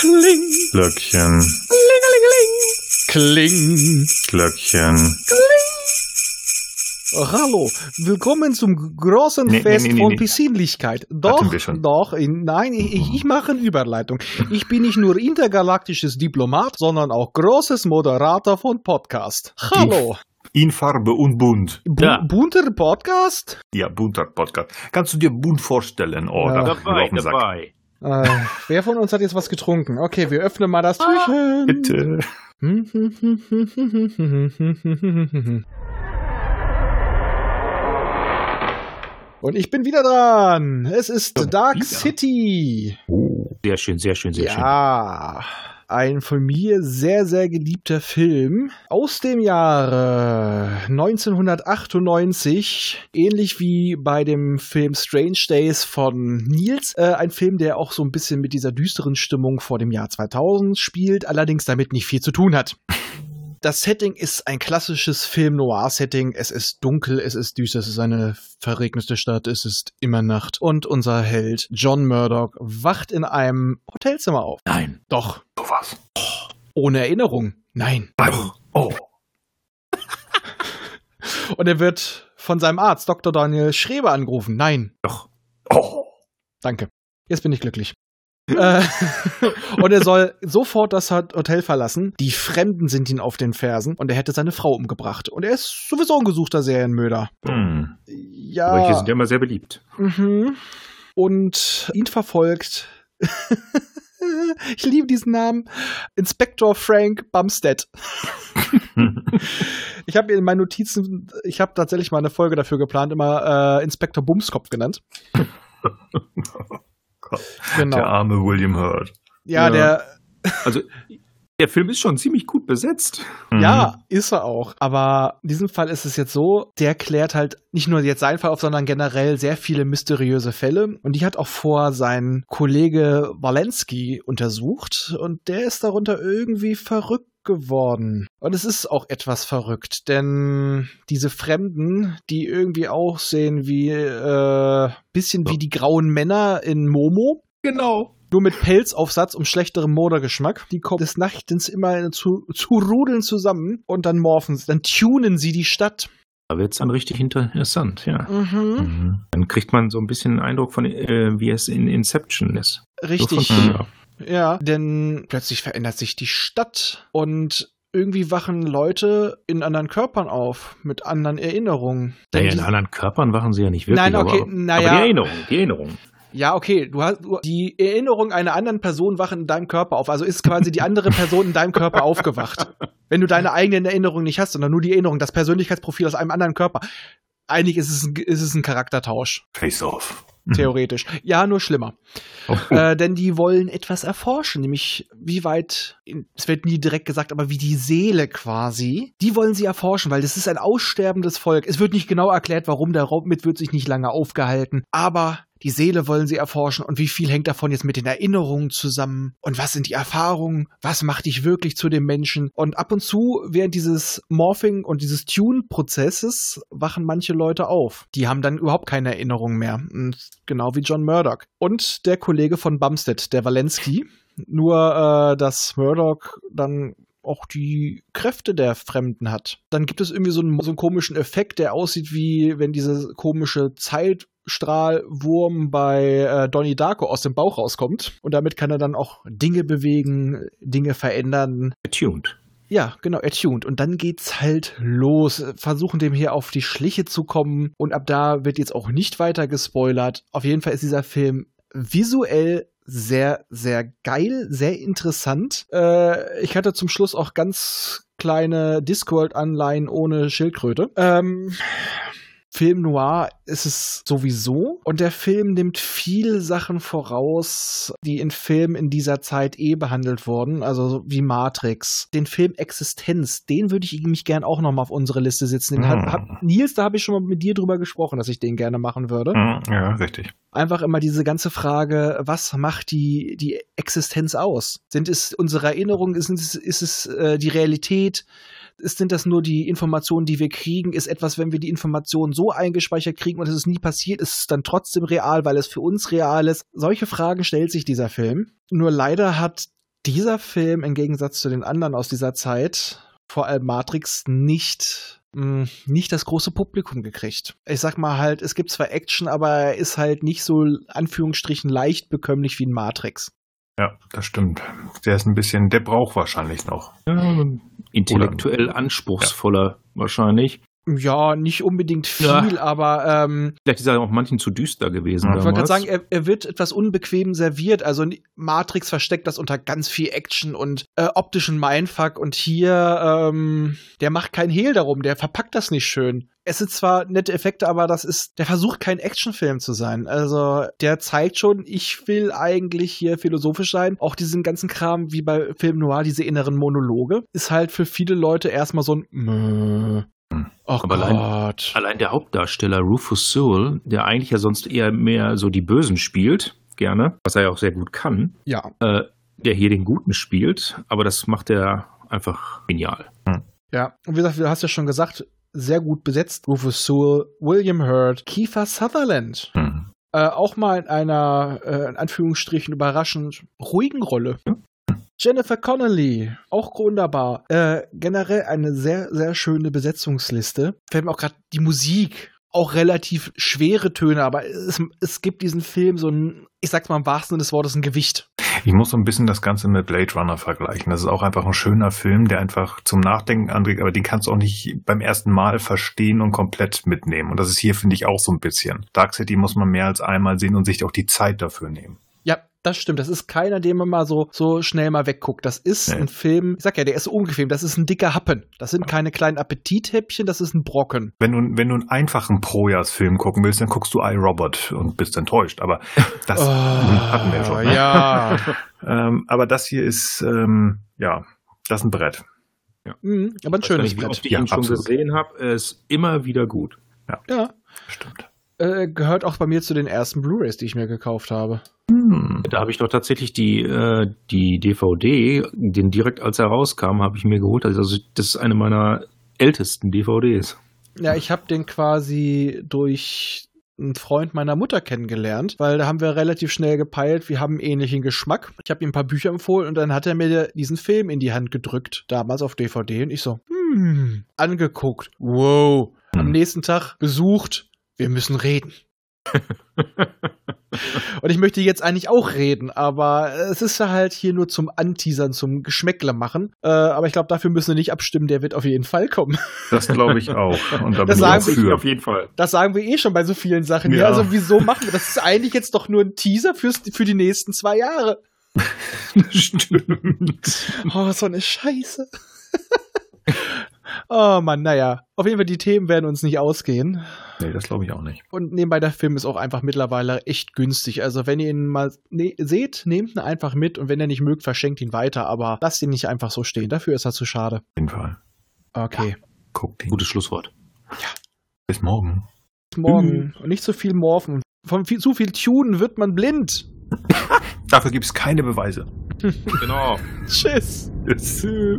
Kling. Glöckchen. Kling. Glöckchen. Oh, hallo, willkommen zum großen Nee, Fest nee, nee, von. Besinnlichkeit. Doch, wir schon. doch, in, nein, ich, ich- mache eine Überleitung. Ich bin nicht nur intergalaktisches Diplomat, sondern auch großes Moderator von Podcast. Hallo, In Farbe und bunt. Bu Ja. bunter Podcast? Ja, bunter Podcast. Kannst du dir bunt vorstellen? Oh, Ja. Dabei, dabei. Äh, wer von uns hat jetzt was getrunken? Okay, wir öffnen mal das Türchen. Bitte. Und ich bin wieder dran. Es ist Dark wieder? City. Oh. Sehr schön, sehr schön, sehr schön. Ja, ein von mir sehr, sehr geliebter Film aus dem Jahre 1998, ähnlich wie bei dem Film Strange Days von Niels. Äh, ein Film, der auch so ein bisschen mit dieser düsteren Stimmung vor dem Jahr 2000 spielt, allerdings damit nicht viel zu tun hat. Das Setting ist ein klassisches Film-Noir-Setting. Es ist dunkel, es ist düster, es ist eine verregnete Stadt, es ist immer Nacht. Und unser Held John Murdoch wacht in einem Hotelzimmer auf. Nein. Doch, Sowas. ohne Erinnerung. Nein. Oh. Und er wird von seinem Arzt, Dr. Daniel Schreber, angerufen. Nein. Doch. Oh. Danke. Jetzt bin ich glücklich. Äh, und er soll sofort das Hotel verlassen. Die Fremden sind ihn auf den Fersen und er hätte seine Frau umgebracht. Und er ist sowieso ein gesuchter Serienmörder. Hm. Ja. Solche sind ja immer sehr beliebt. Mhm. Und ihn verfolgt. ich liebe diesen Namen. Inspektor Frank Bumstead. Ich habe in meinen Notizen, ich habe tatsächlich mal eine Folge dafür geplant, immer äh, Inspektor Bumskopf genannt. Gott. Genau. Der arme William Hurt. Ja, Ja. der, Also, der Film ist schon ziemlich gut besetzt. Mhm. ja, ist er auch. Aber in diesem Fall ist es jetzt so, der klärt halt nicht nur jetzt seinen Fall auf, sondern generell sehr viele mysteriöse Fälle. Und die hat auch vor sein Kollege Walensky untersucht. Und der ist darunter irgendwie verrückt geworden. Und es ist auch etwas verrückt, denn diese Fremden, die irgendwie auch sehen wie äh, bisschen wie die grauen Männer in Momo, Genau. Nur mit Pelzaufsatz und schlechterem Modergeschmack. Die kommen des Nachtens immer zu, zu Rudeln zusammen und dann morphen sie, dann tunen sie die Stadt. Da wird es dann richtig interessant, ja. Mhm. Mhm. Dann kriegt man so ein bisschen einen Eindruck von, äh, wie es in Inception ist. Richtig. So. Ja, denn plötzlich verändert sich die Stadt und irgendwie wachen Leute in anderen Körpern auf, mit anderen Erinnerungen. Naja, in anderen Körpern wachen sie ja nicht wirklich. Nein, okay, aber, naja. aber die Erinnerung, die Erinnerung. Ja, okay, du hast die Erinnerung einer anderen Person wachen in deinem Körper auf. Also ist quasi die andere Person in deinem Körper aufgewacht. Wenn du deine eigenen Erinnerungen nicht hast, sondern nur die Erinnerung, das Persönlichkeitsprofil aus einem anderen Körper. Eigentlich ist es ein, ist es ein Charaktertausch, Face off. theoretisch. Ja, nur schlimmer. Oh, Äh, denn die wollen etwas erforschen, nämlich wie weit, es wird nie direkt gesagt, aber wie die Seele quasi, die wollen sie erforschen, weil das ist ein aussterbendes Volk. Es wird nicht genau erklärt, warum der Raum mit wird sich nicht lange aufgehalten, aber die Seele wollen sie erforschen und wie viel hängt davon jetzt mit den Erinnerungen zusammen und was sind die Erfahrungen, was macht dich wirklich zu dem Menschen und ab und zu während dieses Morphing und dieses Tune-Prozesses wachen manche Leute auf. Die haben dann überhaupt keine Erinnerungen mehr. Genau wie John Murdoch. Und der Kollege von Bumstead, der Walensky. Nur, äh, dass Murdoch dann auch die Kräfte der Fremden hat. Dann gibt es irgendwie so einen, so einen komischen Effekt, der aussieht wie wenn diese komische Zeitstrahlwurm bei äh, Donnie Darko aus dem Bauch rauskommt. Und damit kann er dann auch Dinge bewegen, Dinge verändern. Attuned. Ja, genau, attuned. Und dann geht's halt los. Versuchen dem hier auf die Schliche zu kommen. Und ab da wird jetzt auch nicht weiter gespoilert. Auf jeden Fall ist dieser Film visuell sehr, sehr geil, sehr interessant. Äh, ich hatte zum Schluss auch ganz kleine Discworld-Anleihen ohne Schildkröte. Ähm, Film Noir ist es sowieso. Und der Film nimmt viele Sachen voraus, die in Filmen in dieser Zeit eh behandelt wurden, also wie Matrix. Den Film Existenz, den würde ich mich gern auch nochmal auf unsere Liste setzen. Den hab, hab, Nils, da habe ich schon mal mit dir drüber gesprochen, dass ich den gerne machen würde. Mhm, Ja, richtig. Einfach immer diese ganze Frage, was macht die, die Existenz aus? Sind es unsere Erinnerungen? Ist es, ist es äh, die Realität? Ist, sind das nur die Informationen, die wir kriegen? Ist etwas, wenn wir die Informationen so eingespeichert kriegen und es ist nie passiert, ist es dann trotzdem real, weil es für uns real ist? Solche Fragen stellt sich dieser Film. Nur leider hat dieser Film im Gegensatz zu den anderen aus dieser Zeit, vor allem Matrix, nicht mh, nicht das große Publikum gekriegt. Ich sag mal halt, es gibt zwar Action, aber er ist halt nicht so Anführungsstrichen leicht bekömmlich wie ein Matrix. Ja, das stimmt. Der ist ein bisschen, der braucht wahrscheinlich noch. Ja, intellektuell anspruchsvoller wahrscheinlich. Ja, nicht unbedingt viel, Ja. aber ähm, Vielleicht ist er auch manchen zu düster gewesen. Ja. ich wollte gerade sagen, er, er wird etwas unbequem serviert. Also Matrix versteckt das unter ganz viel Action und äh, optischen Mindfuck und hier, ähm, der macht keinen Hehl darum, der verpackt das nicht schön. Es sind zwar nette Effekte, aber das ist, der versucht kein Actionfilm zu sein. Also der zeigt schon, ich will eigentlich hier philosophisch sein. Auch diesen ganzen Kram wie bei Film Noir, diese inneren Monologe, ist halt für viele Leute erstmal so ein Mö. Hm. Oh Aber allein- Gott. Allein der Hauptdarsteller Rufus Sewell, der eigentlich ja sonst eher mehr so die Bösen spielt, gerne, was er ja auch sehr gut kann, Ja, äh, der hier den Guten spielt, aber das macht er einfach genial. Ja, und wie gesagt, du hast ja schon gesagt, sehr gut besetzt. Rufus Sewell, William Hurt, Kiefer Sutherland. Hm. Äh, auch mal in einer, äh, in Anführungsstrichen, überraschend ruhigen Rolle. Jennifer Connelly, auch wunderbar. Äh, generell eine sehr, sehr schöne Besetzungsliste. Fällt mir auch gerade die Musik. Auch relativ schwere Töne, aber es, es gibt diesen Film so ein, ich sag's mal im wahrsten Sinne des Wortes, ein Gewicht. Ich muss so ein bisschen das Ganze mit Blade Runner vergleichen. Das ist auch einfach ein schöner Film, der einfach zum Nachdenken anregt, aber den kannst du auch nicht beim ersten Mal verstehen und komplett mitnehmen. Und das ist hier, finde ich, auch so ein bisschen. Dark City muss man mehr als einmal sehen und sich auch die Zeit dafür nehmen. Ja, das stimmt. Das ist keiner, den man mal so, so schnell mal wegguckt. Das ist Nee. ein Film, ich sag ja, der ist unbequem. Das ist ein dicker Happen. Das sind keine kleinen Appetithäppchen, das ist ein Brocken. Wenn du, wenn du einen einfachen Projahrsfilm gucken willst, dann guckst du iRobot und bist enttäuscht. Aber das hatten wir ja schon. Ne? Oh, Ja. Ähm, aber das hier ist, ähm, ja, das ist ein Brett. Mhm, aber ein schönes nicht, wie Brett. oft ich Ja, ihn schon absolut. gesehen habe. Ist immer wieder gut. Ja. Stimmt. Äh, gehört auch bei mir zu den ersten Blu-Rays, die ich mir gekauft habe. Hm. Da habe ich doch tatsächlich die, äh, die DVD, den direkt als er rauskam, habe ich mir geholt. Also das ist eine meiner ältesten DVDs. Ja, ich habe den quasi durch einen Freund meiner Mutter kennengelernt, weil da haben wir relativ schnell gepeilt, wir haben einen ähnlichen Geschmack. Ich habe ihm ein paar Bücher empfohlen und dann hat er mir diesen Film in die Hand gedrückt, damals auf DVD und ich so, hm, angeguckt, wow. Am Hm. nächsten Tag besucht, wir müssen reden. und ich möchte jetzt eigentlich auch reden, aber es ist ja halt hier nur zum Anteasern, zum Geschmäckle machen. Äh, aber ich glaube, dafür müssen wir nicht abstimmen, der wird auf jeden Fall kommen. Das glaube ich auch. Und da Das bin ich sagen auch wir für. auf jeden Fall. Das sagen wir eh schon bei so vielen Sachen. Ja. Ja. also wieso machen wir das? Das ist eigentlich jetzt doch nur ein Teaser fürs, für die nächsten zwei Jahre. Stimmt. Oh, so eine Scheiße. Oh Mann, naja. Auf jeden Fall, die Themen werden uns nicht ausgehen. Nee, das glaube ich auch nicht. Und nebenbei, der Film ist auch einfach mittlerweile echt günstig. Also, wenn ihr ihn mal ne seht, nehmt ihn einfach mit und wenn ihr nicht mögt, verschenkt ihn weiter. Aber lasst ihn nicht einfach so stehen. Dafür ist er zu schade. Auf jeden Fall. Okay. Guckt ihn. Gutes Schlusswort. Bis morgen. Bis morgen. Und nicht zu viel morphen. Von viel, zu viel Tunen wird man blind. Dafür gibt es keine Beweise. Genau. Tschüss. Tschüss.